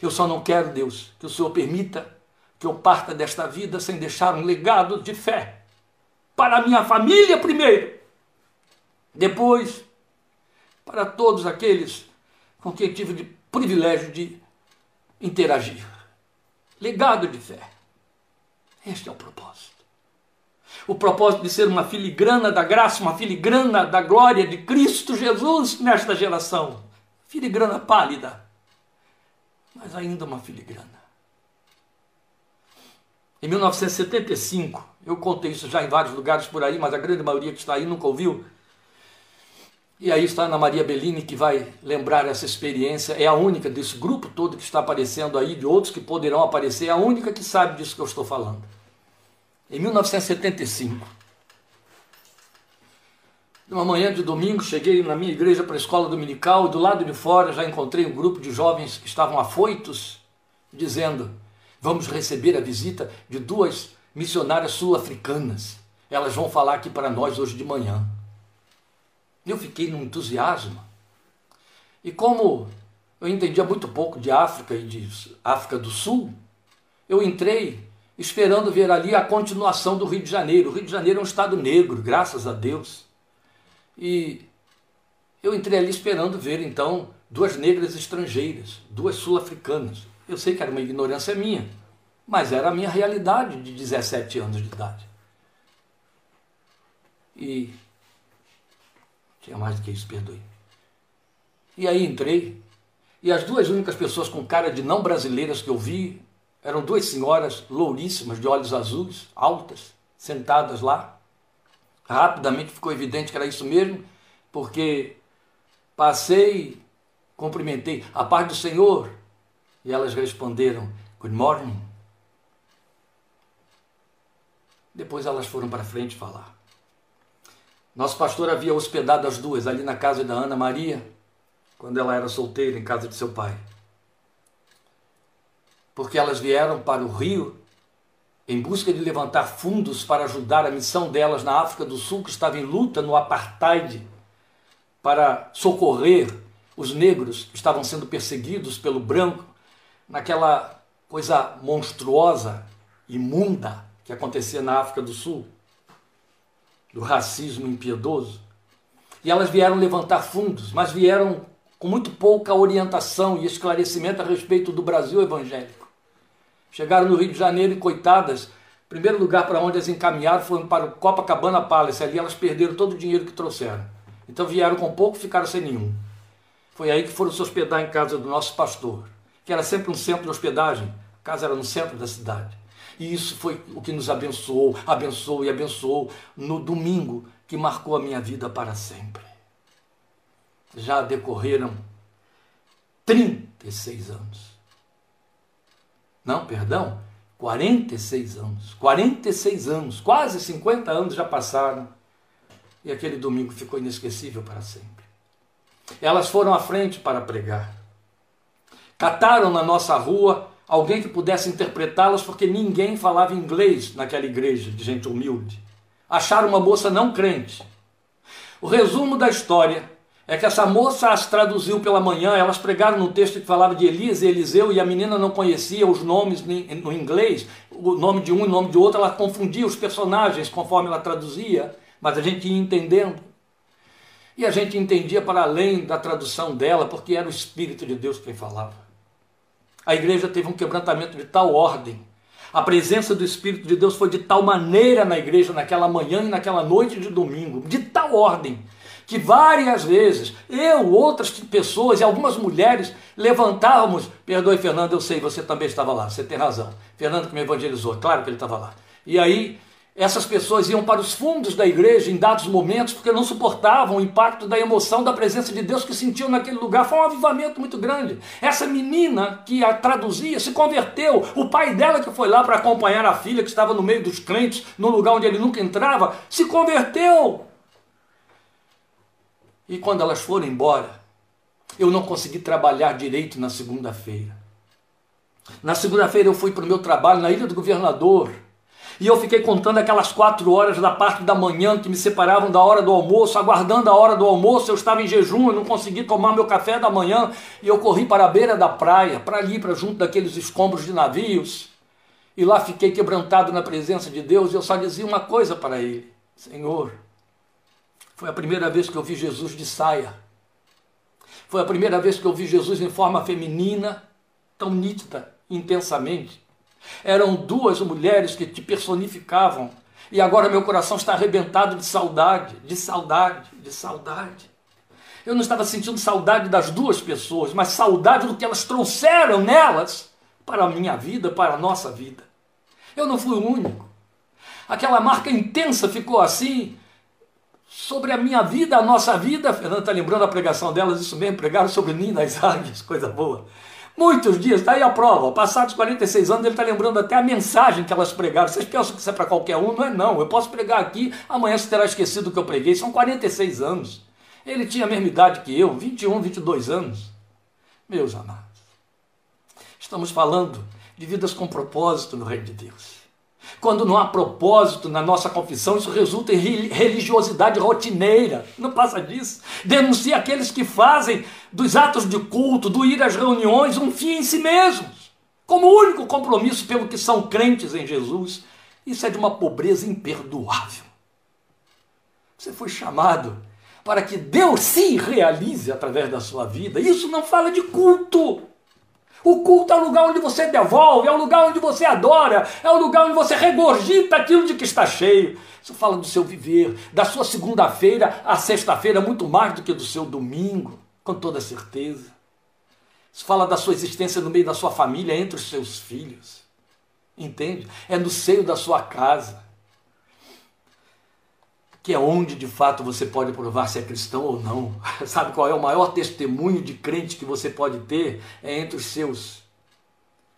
Eu só não quero, Deus, que o Senhor permita que eu parta desta vida sem deixar um legado de fé para a minha família primeiro, depois para todos aqueles com quem tive o privilégio de interagir. Legado de fé. Este é o propósito. O propósito de ser uma filigrana da graça, uma filigrana da glória de Cristo Jesus nesta geração. Filigrana pálida mas ainda uma filigrana. Em 1975, eu contei isso já em vários lugares por aí, mas a grande maioria que está aí nunca ouviu. E aí está Ana Maria Bellini que vai lembrar essa experiência. É a única desse grupo todo que está aparecendo aí, de outros que poderão aparecer, é a única que sabe disso que eu estou falando. Em 1975, numa manhã de domingo, cheguei na minha igreja para a escola dominical e do lado de fora já encontrei um grupo de jovens que estavam afoitos, dizendo: Vamos receber a visita de duas missionárias sul-africanas. Elas vão falar aqui para nós hoje de manhã. Eu fiquei num entusiasmo. E como eu entendia muito pouco de África e de África do Sul, eu entrei esperando ver ali a continuação do Rio de Janeiro. O Rio de Janeiro é um estado negro, graças a Deus. E eu entrei ali esperando ver então duas negras estrangeiras, duas sul-africanas. Eu sei que era uma ignorância minha, mas era a minha realidade de 17 anos de idade. E tinha mais do que isso, perdoe. E aí entrei, e as duas únicas pessoas com cara de não brasileiras que eu vi eram duas senhoras louríssimas, de olhos azuis, altas, sentadas lá. Rapidamente ficou evidente que era isso mesmo, porque passei, cumprimentei a paz do Senhor, e elas responderam: Good morning, Depois elas foram para frente falar. Nosso pastor havia hospedado as duas ali na casa da Ana Maria, quando ela era solteira em casa de seu pai. Porque elas vieram para o Rio em busca de levantar fundos para ajudar a missão delas na África do Sul, que estava em luta no apartheid, para socorrer os negros que estavam sendo perseguidos pelo branco, naquela coisa monstruosa, imunda que acontecia na África do Sul do racismo impiedoso. E elas vieram levantar fundos, mas vieram com muito pouca orientação e esclarecimento a respeito do Brasil evangélico. Chegaram no Rio de Janeiro e, coitadas, primeiro lugar para onde as encaminharam foi para o Copacabana Palace. Ali elas perderam todo o dinheiro que trouxeram. Então vieram com pouco e ficaram sem nenhum. Foi aí que foram se hospedar em casa do nosso pastor, que era sempre um centro de hospedagem. A casa era no centro da cidade. E isso foi o que nos abençoou, abençoou e abençoou no domingo que marcou a minha vida para sempre. Já decorreram 36 anos. Não, perdão, 46 anos. 46 anos, quase 50 anos já passaram. E aquele domingo ficou inesquecível para sempre. Elas foram à frente para pregar. Cataram na nossa rua alguém que pudesse interpretá-las, porque ninguém falava inglês naquela igreja de gente humilde. Acharam uma moça não crente. O resumo da história é que essa moça as traduziu pela manhã, elas pregaram no texto que falava de Elias e Eliseu, e a menina não conhecia os nomes no inglês, o nome de um e o nome de outro, ela confundia os personagens conforme ela traduzia, mas a gente ia entendendo. E a gente entendia para além da tradução dela, porque era o Espírito de Deus quem falava. A igreja teve um quebrantamento de tal ordem. A presença do Espírito de Deus foi de tal maneira na igreja naquela manhã e naquela noite de domingo, de tal ordem, que várias vezes eu, outras pessoas e algumas mulheres levantávamos. Perdoe, Fernando, eu sei, você também estava lá, você tem razão. Fernando que me evangelizou, claro que ele estava lá. E aí essas pessoas iam para os fundos da igreja em dados momentos porque não suportavam o impacto da emoção da presença de Deus que sentiam naquele lugar. Foi um avivamento muito grande. Essa menina que a traduzia se converteu. O pai dela, que foi lá para acompanhar a filha, que estava no meio dos crentes, no lugar onde ele nunca entrava, se converteu. E quando elas foram embora, eu não consegui trabalhar direito na segunda-feira. Na segunda-feira eu fui para o meu trabalho na Ilha do Governador e eu fiquei contando aquelas quatro horas da parte da manhã que me separavam da hora do almoço, aguardando a hora do almoço. Eu estava em jejum, eu não consegui tomar meu café da manhã e eu corri para a beira da praia, para ali, para junto daqueles escombros de navios. E lá fiquei quebrantado na presença de Deus e eu só dizia uma coisa para ele: Senhor, foi a primeira vez que eu vi Jesus de saia. Foi a primeira vez que eu vi Jesus em forma feminina, tão nítida, intensamente. Eram duas mulheres que te personificavam. E agora meu coração está arrebentado de saudade, de saudade, de saudade. Eu não estava sentindo saudade das duas pessoas, mas saudade do que elas trouxeram nelas para a minha vida, para a nossa vida. Eu não fui o único. Aquela marca intensa ficou assim sobre a minha vida, a nossa vida. A Fernanda está lembrando a pregação delas, isso mesmo, pregaram sobre mim nas águias, coisa boa. Muitos dias, está aí a prova. Passados 46 anos, ele está lembrando até a mensagem que elas pregaram. Vocês pensam que isso é para qualquer um? Não é não. Eu posso pregar aqui, amanhã você terá esquecido o que eu preguei. São 46 anos. Ele tinha a mesma idade que eu, 21, 22 anos. Meus amados, estamos falando de vidas com propósito no reino de Deus. Quando não há propósito na nossa confissão, isso resulta em religiosidade rotineira. Não passa disso. Denuncia aqueles que fazem dos atos de culto, do ir às reuniões, um fim em si mesmos, como único compromisso pelo que são crentes em Jesus. Isso é de uma pobreza imperdoável. Você foi chamado para que Deus se realize através da sua vida. Isso não fala de culto. O culto é o lugar onde você devolve, é o lugar onde você adora, é o lugar onde você regurgita aquilo de que está cheio. Isso fala do seu viver, da sua segunda-feira à sexta-feira, muito mais do que do seu domingo, com toda certeza. Isso fala da sua existência no meio da sua família, entre os seus filhos. Entende? É no seio da sua casa que é onde de fato você pode provar se é cristão ou não. (laughs) Sabe qual é o maior testemunho de crente que você pode ter? É entre os seus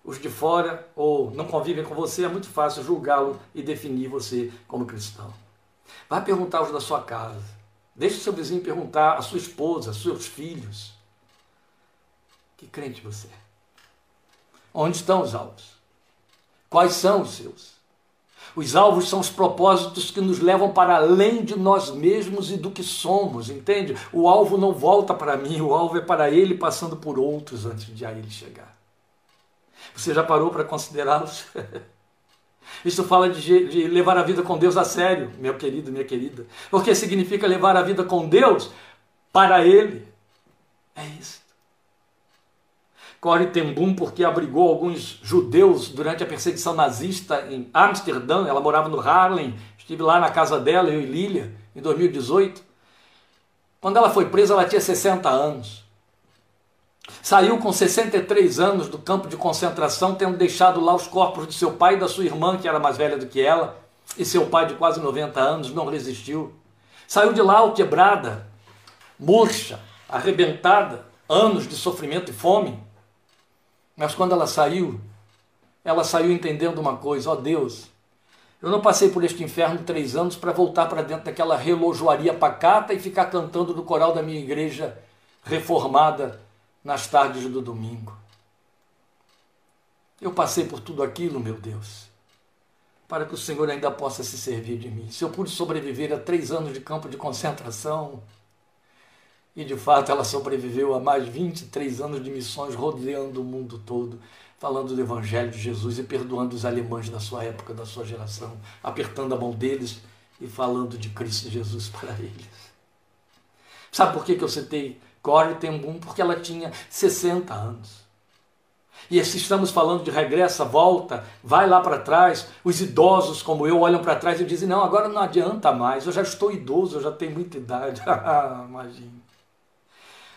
os de fora ou não convivem com você, é muito fácil julgá-lo e definir você como cristão. Vai perguntar aos da sua casa. Deixe seu vizinho perguntar a sua esposa, seus filhos. Que crente você é? Onde estão os alvos? Quais são os seus? Os alvos são os propósitos que nos levam para além de nós mesmos e do que somos, entende? O alvo não volta para mim, o alvo é para ele passando por outros antes de a ele chegar. Você já parou para considerá-los? (laughs) Isso fala de, de, levar a vida com Deus a sério, meu querido, minha querida. Porque significa levar a vida com Deus para Ele. É isso. Corrie ten Boom, porque abrigou alguns judeus durante a perseguição nazista em Amsterdã. Ela morava no Harlem. Estive lá na casa dela, eu e Lilia, em 2018. Quando ela foi presa, ela tinha 60 anos. Saiu com 63 anos do campo de concentração, tendo deixado lá os corpos de seu pai e da sua irmã, que era mais velha do que ela, e seu pai, de quase 90 anos, não resistiu. Saiu de lá quebrada, murcha, arrebentada, anos de sofrimento e fome. Mas quando ela saiu, ela saiu entendendo uma coisa: ó oh Deus, eu não passei por este inferno três anos para voltar para dentro daquela relojoaria pacata e ficar cantando no coral da minha igreja reformada nas tardes do domingo. Eu passei por tudo aquilo, meu Deus, para que o Senhor ainda possa se servir de mim. Se eu pude sobreviver a três anos de campo de concentração, e de fato ela sobreviveu a mais 23 anos de missões rodeando o mundo todo, falando do Evangelho de Jesus e perdoando os alemães da sua época, da sua geração, apertando a mão deles e falando de Cristo Jesus (laughs) para eles. Sabe por que, eu citei Corre tem boom porque ela tinha 60 anos. E se estamos falando de regressa, volta, vai lá para trás, os idosos como eu olham para trás e dizem: não, agora não adianta mais, eu já estou idoso, eu já tenho muita idade. (laughs) Imagine.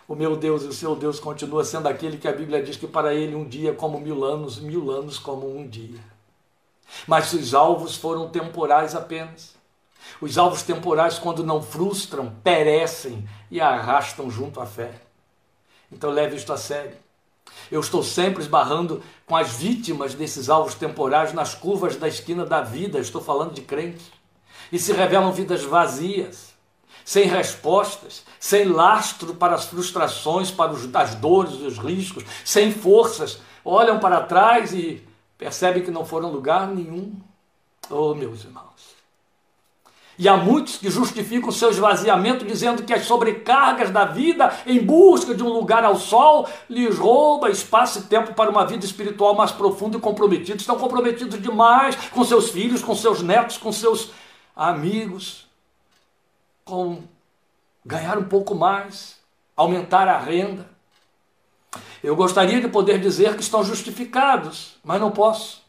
O meu Deus e o seu Deus continua sendo aquele que a Bíblia diz que para ele um dia como mil anos, mil anos como um dia. Mas os alvos foram temporais apenas. Os alvos temporais, quando não frustram, perecem e arrastam junto à fé. Então leve isto a sério. Eu estou sempre esbarrando com as vítimas desses alvos temporais nas curvas da esquina da vida. Estou falando de crentes. E se revelam vidas vazias, sem respostas, sem lastro para as frustrações, para os, as dores, os riscos, sem forças. Olham para trás e percebem que não foram lugar nenhum. Oh, meus irmãos. E há muitos que justificam seu esvaziamento dizendo que as sobrecargas da vida em busca de um lugar ao sol lhes rouba espaço e tempo para uma vida espiritual mais profunda e comprometida. Estão comprometidos demais com seus filhos, com seus netos, com seus amigos, com ganhar um pouco mais, aumentar a renda. Eu gostaria de poder dizer que estão justificados, mas não posso.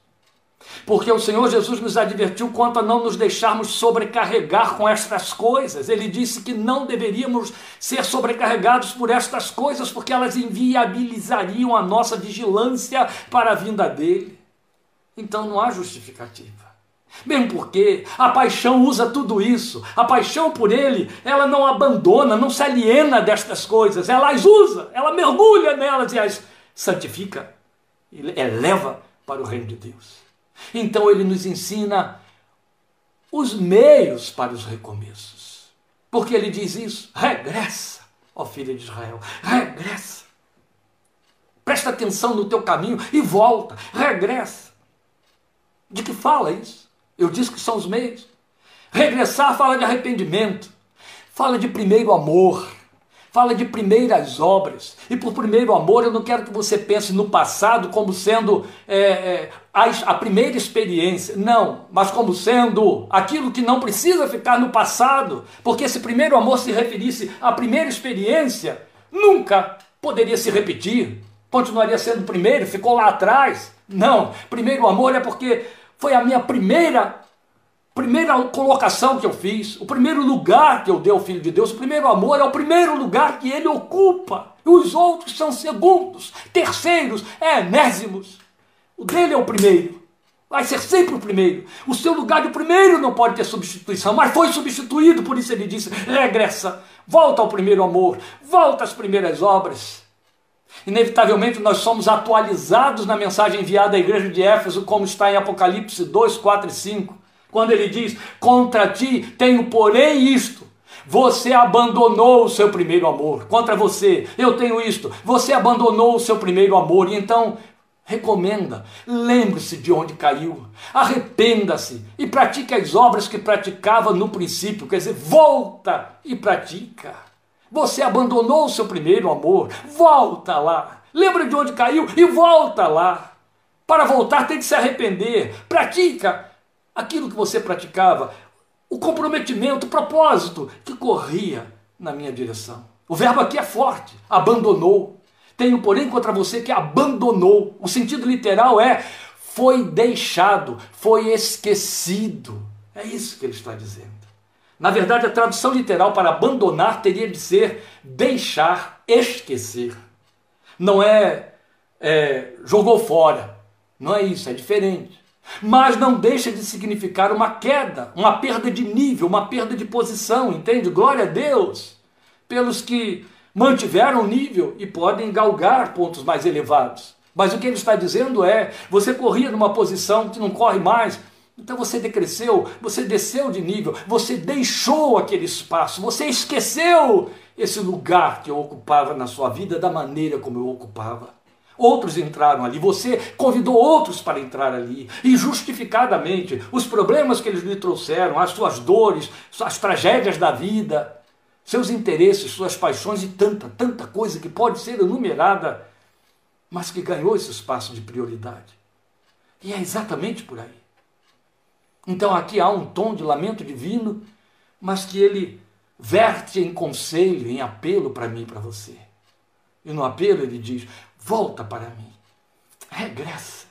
Porque o Senhor Jesus nos advertiu quanto a não nos deixarmos sobrecarregar com estas coisas. Ele disse que não deveríamos ser sobrecarregados por estas coisas, porque elas inviabilizariam a nossa vigilância para a vinda dele. Então não há justificativa. Mesmo porque a paixão usa tudo isso. A paixão por ele, ela não abandona, não se aliena destas coisas. Ela as usa, ela mergulha nelas e as santifica eleva para o reino de Deus. Então ele nos ensina os meios para os recomeços. Porque ele diz isso: regressa, ó filha de Israel, regressa. Presta atenção no teu caminho e volta, regressa. De que fala isso? Eu disse que são os meios. Regressar fala de arrependimento, fala de primeiro amor, fala de primeiras obras. E por primeiro amor, eu não quero que você pense no passado como sendo é, é, a, a primeira experiência. Não, mas como sendo aquilo que não precisa ficar no passado. Porque se primeiro amor se referisse à primeira experiência, nunca poderia se repetir. Continuaria sendo o primeiro, ficou lá atrás. Não, primeiro amor é porque foi a minha primeira primeira colocação que eu fiz, o primeiro lugar que eu dei ao Filho de Deus, o primeiro amor é o primeiro lugar que ele ocupa. E os outros são segundos, terceiros, enésimos. O dele é o primeiro. Vai ser sempre o primeiro. O seu lugar de primeiro não pode ter substituição, mas foi substituído, por isso ele disse: regressa, volta ao primeiro amor, volta às primeiras obras. Inevitavelmente nós somos atualizados na mensagem enviada à igreja de Éfeso, como está em Apocalipse 2, 4 e 5, quando ele diz: Contra ti tenho, porém, isto. Você abandonou o seu primeiro amor. Contra você, eu tenho isto. Você abandonou o seu primeiro amor. E então, recomenda, lembre-se de onde caiu, arrependa-se e pratique as obras que praticava no princípio. Quer dizer, volta e pratica. Você abandonou o seu primeiro amor, volta lá. Lembra de onde caiu e volta lá. Para voltar tem que se arrepender. Pratica aquilo que você praticava, o comprometimento, o propósito que corria na minha direção. O verbo aqui é forte, abandonou. Tenho, porém, contra você que abandonou. O sentido literal é foi deixado, foi esquecido. É isso que ele está dizendo. Na verdade, a tradução literal para abandonar teria de ser deixar, esquecer. Não é, é jogou fora. Não é isso, é diferente. Mas não deixa de significar uma queda, uma perda de nível, uma perda de posição, entende? Glória a Deus pelos que mantiveram o nível e podem galgar pontos mais elevados. Mas o que ele está dizendo é: você corria numa posição que não corre mais, então você decresceu, você desceu de nível, você deixou aquele espaço, você esqueceu esse lugar que eu ocupava na sua vida da maneira como eu ocupava. Outros entraram ali, você convidou outros para entrar ali, e justificadamente, os problemas que eles lhe trouxeram, as suas dores, as tragédias da vida, seus interesses, suas paixões e tanta, tanta coisa que pode ser enumerada, mas que ganhou esse espaço de prioridade. E é exatamente por aí. Então aqui há um tom de lamento divino, mas que ele verte em conselho, em apelo para mim e para você. E no apelo ele diz: Volta para mim. Regressa.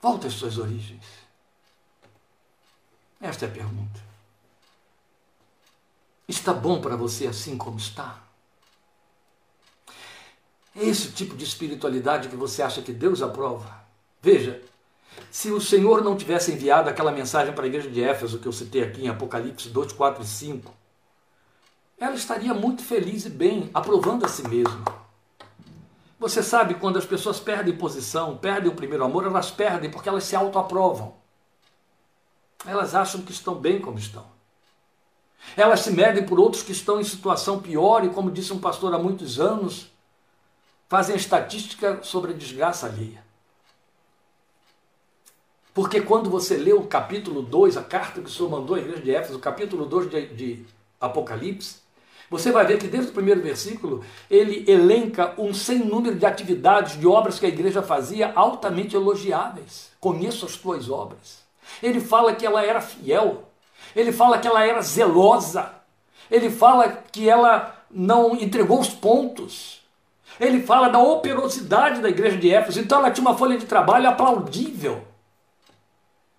Volta às suas origens. Esta é a pergunta. Está bom para você assim como está? É esse tipo de espiritualidade que você acha que Deus aprova? Veja, se o Senhor não tivesse enviado aquela mensagem para a igreja de Éfeso que eu citei aqui em Apocalipse 2, 4 e 5, ela estaria muito feliz e bem, aprovando a si mesma. Você sabe quando as pessoas perdem posição, perdem o primeiro amor, elas perdem porque elas se autoaprovam. Elas acham que estão bem como estão. Elas se medem por outros que estão em situação pior e, como disse um pastor há muitos anos, fazem estatística sobre a desgraça alheia. Porque quando você lê o capítulo 2, a carta que o Senhor mandou à igreja de Éfeso, o capítulo 2 de, de Apocalipse, você vai ver que desde o primeiro versículo ele elenca um sem número de atividades, de obras que a igreja fazia altamente elogiáveis. Conheço as tuas obras. Ele fala que ela era fiel. Ele fala que ela era zelosa. Ele fala que ela não entregou os pontos. Ele fala da operosidade da igreja de Éfeso. Então ela tinha uma folha de trabalho aplaudível.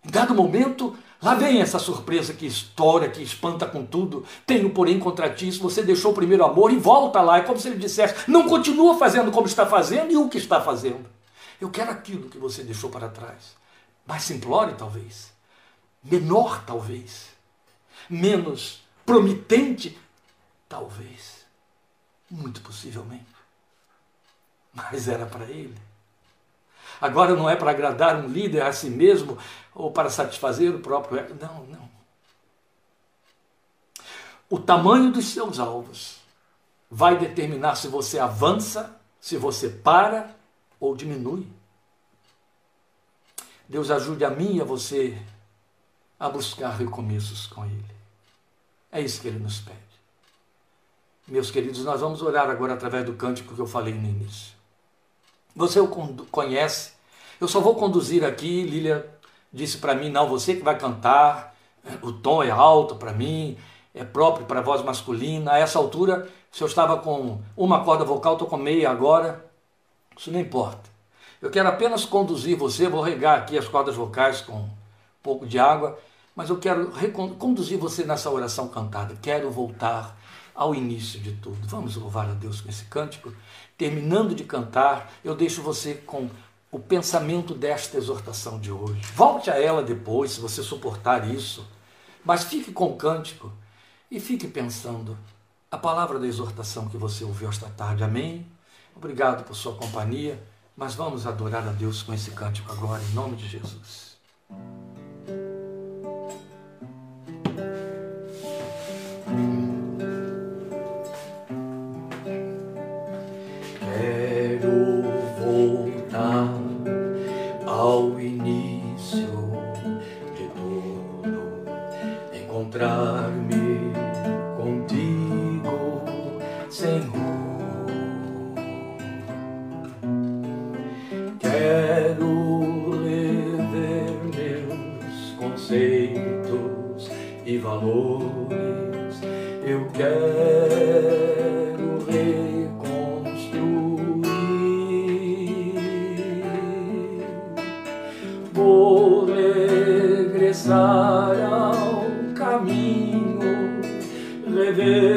Em dado momento, Lá vem essa surpresa que estoura, que espanta com tudo. Tenho, porém, contra ti, se você deixou o primeiro amor e volta lá. É como se ele dissesse: não continua fazendo como está fazendo e o que está fazendo. Eu quero aquilo que você deixou para trás. Mais simplório, talvez. Menor, talvez. Menos promitente, talvez. Muito possivelmente. Mas era para ele. Agora não é para agradar um líder a si mesmo ou para satisfazer o próprio ego. Não, não. O tamanho dos seus alvos vai determinar se você avança, se você para ou diminui. Deus ajude a mim e a você a buscar recomeços com Ele. É isso que Ele nos pede. Meus queridos, nós vamos orar agora através do cântico que eu falei no início. Você o conhece. Eu só vou conduzir aqui. Lília disse para mim: não, você que vai cantar. O tom é alto para mim, é próprio para voz masculina. A essa altura, se eu estava com uma corda vocal, estou com meia agora. Isso não importa. Eu quero apenas conduzir você. Vou regar aqui as cordas vocais com um pouco de água. Mas eu quero conduzir você nessa oração cantada. Quero voltar ao início de tudo. Vamos louvar a Deus com esse cântico. Terminando de cantar, eu deixo você com o pensamento desta exortação de hoje. Volte a ela depois, se você suportar isso. Mas fique com o cântico e fique pensando a palavra da exortação que você ouviu esta tarde. Amém? Obrigado por sua companhia, mas vamos adorar a Deus com esse cântico agora, em nome de Jesus. valores. Eu quero reconstruir. Vou regressar ao caminho, rever.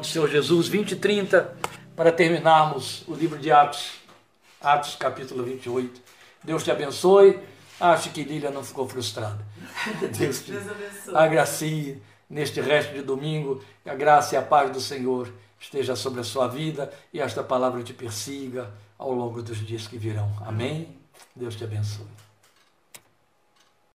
nome do Senhor Jesus, 20 e 30, para terminarmos o livro de Atos, Atos capítulo 28. Deus te abençoe. Acho que Lília não ficou frustrada. (laughs) Deus te agracie neste resto de domingo. Que a graça e a paz do Senhor esteja sobre a sua vida e esta palavra te persiga ao longo dos dias que virão. Amém? Deus te abençoe.